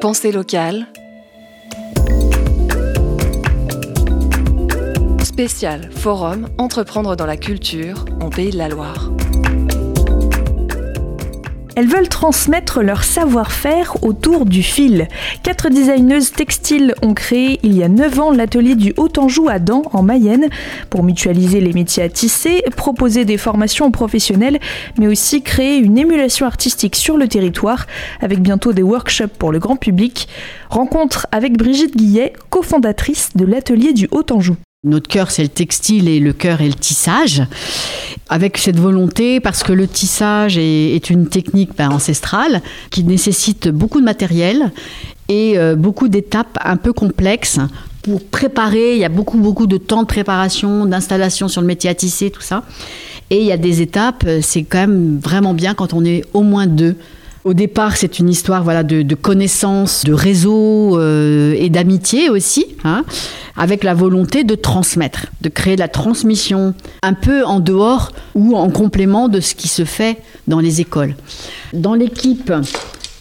Pensée locale. Spécial Forum Entreprendre dans la culture en Pays de la Loire. Elles veulent transmettre leur savoir-faire autour du fil. Quatre designeuses textiles ont créé il y a 9 ans l'atelier du Haut-Anjou à Dans, en Mayenne, pour mutualiser les métiers à tisser, proposer des formations professionnelles, mais aussi créer une émulation artistique sur le territoire, avec bientôt des workshops pour le grand public. Rencontre avec Brigitte Guillet, cofondatrice de l'atelier du Haut-Anjou. Notre cœur, c'est le textile et le cœur est le tissage. Avec cette volonté, parce que le tissage est, une technique ben, ancestrale qui nécessite beaucoup de matériel et euh, beaucoup d'étapes un peu complexes pour préparer. Il y a beaucoup, beaucoup de temps de préparation, d'installation sur le métier à tisser, tout ça. Et il y a des étapes, c'est quand même vraiment bien quand on est au moins deux au départ, c'est une histoire voilà, de, de connaissances, de réseaux euh, et d'amitié aussi, hein, avec la volonté de transmettre, de créer de la transmission un peu en dehors ou en complément de ce qui se fait dans les écoles. Dans l'équipe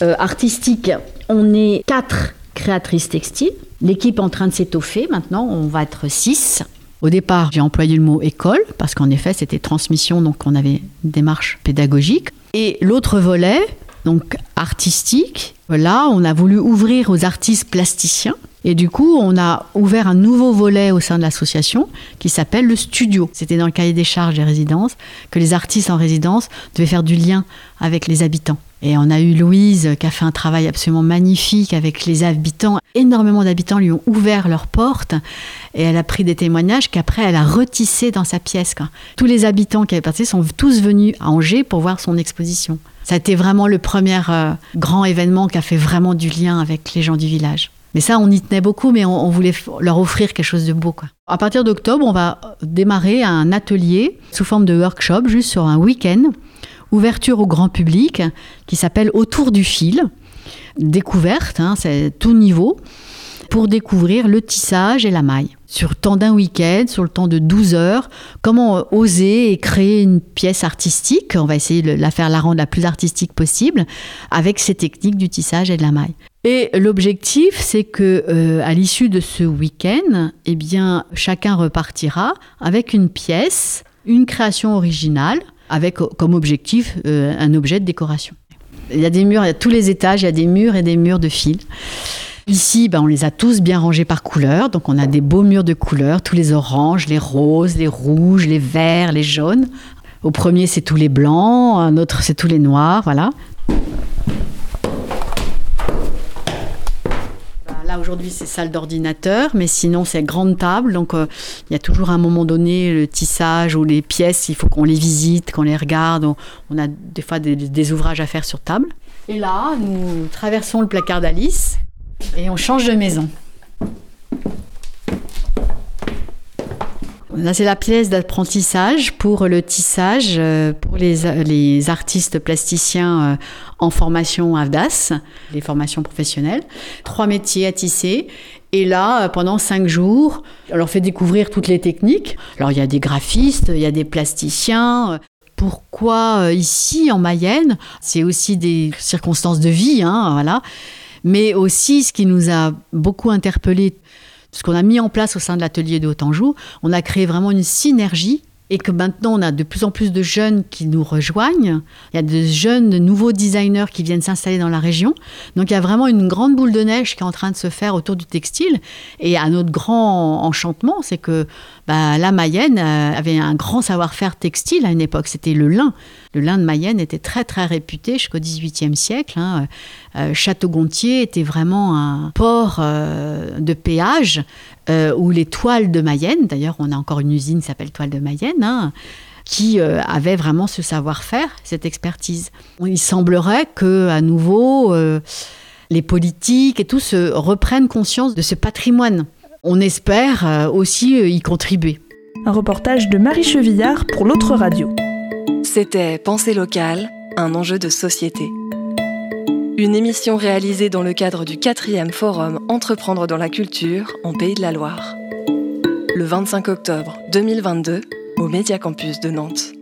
euh, artistique, on est quatre créatrices textiles. L'équipe est en train de s'étoffer maintenant, on va être six. Au départ, j'ai employé le mot école parce qu'en effet, c'était transmission, donc on avait une démarche pédagogique. Et l'autre volet, donc artistique. Là, on a voulu ouvrir aux artistes plasticiens. Et du coup, on a ouvert un nouveau volet au sein de l'association qui s'appelle le studio. C'était dans le cahier des charges des résidences que les artistes en résidence devaient faire du lien avec les habitants. Et on a eu Louise qui a fait un travail absolument magnifique avec les habitants. Énormément d'habitants lui ont ouvert leurs portes et elle a pris des témoignages qu'après elle a retissé dans sa pièce. Tous les habitants qui avaient participé sont tous venus à Angers pour voir son exposition. Ça a été vraiment le premier euh, grand événement qui a fait vraiment du lien avec les gens du village. Mais ça, on y tenait beaucoup, mais on, voulait leur offrir quelque chose de beau. À partir d'octobre, on va démarrer un atelier sous forme de workshop, juste sur un week-end, ouverture au grand public, qui s'appelle Autour du fil. Découverte, hein, c'est tout niveau pour découvrir le tissage et la maille. Sur le temps d'un week-end, sur le temps de 12 heures, comment oser et créer une pièce artistique, on va essayer de la faire la rendre la plus artistique possible, avec ces techniques du tissage et de la maille. Et l'objectif, c'est que euh, à l'issue de ce week-end, eh bien, chacun repartira avec une pièce, une création originale, avec comme objectif euh, un objet de décoration. Il y a des murs, il y a tous les étages, il y a des murs et des murs de fil. Ici, ben, on les a tous bien rangés par couleur. Donc, on a des beaux murs de couleurs, tous les oranges, les roses, les rouges, les verts, les jaunes. Au premier, c'est tous les blancs. Un autre, c'est tous les noirs. Voilà. Ben, là, aujourd'hui, c'est salle d'ordinateur, mais sinon, c'est grande table. Donc, euh, il y a toujours à un moment donné le tissage ou les pièces. Il faut qu'on les visite, qu'on les regarde. On, a des fois des ouvrages à faire sur table. Et là, nous traversons le placard d'Alice. Et on change de maison. Là, c'est la pièce d'apprentissage pour le tissage euh, pour les, artistes plasticiens euh, en formation AVDAS, les formations professionnelles. Trois métiers à tisser. Et là, euh, pendant cinq jours, on leur fait découvrir toutes les techniques. Alors, il y a des graphistes, il y a des plasticiens. Pourquoi ici, en Mayenne? C'est aussi des circonstances de vie, hein, voilà mais aussi ce qui nous a beaucoup interpellé, ce qu'on a mis en place au sein de l'atelier de Haut-Anjou, on a créé vraiment une synergie et que maintenant on a de plus en plus de jeunes qui nous rejoignent. Il y a de jeunes, de nouveaux designers qui viennent s'installer dans la région. Donc il y a vraiment une grande boule de neige qui est en train de se faire autour du textile. Et à notre grand enchantement, c'est que bah, la Mayenne euh, avait un grand savoir-faire textile à une époque. C'était le lin. Le lin de Mayenne était très très réputé jusqu'au XVIIIe siècle. Hein. Euh, Château-Gontier était vraiment un port euh, de péage où les toiles de Mayenne, d'ailleurs on a encore une usine qui s'appelle Toile de Mayenne, hein, qui avait vraiment ce savoir-faire, cette expertise. Il semblerait que à nouveau les politiques et tout se reprennent conscience de ce patrimoine on espère euh, aussi euh, y contribuer. Un reportage de Marie Chevillard pour l'autre radio. C'était Pensée locale, un enjeu de société. Une émission réalisée dans le cadre du 4e forum Entreprendre dans la culture en Pays de la Loire. Le 25 octobre 2022 au Média Campus de Nantes.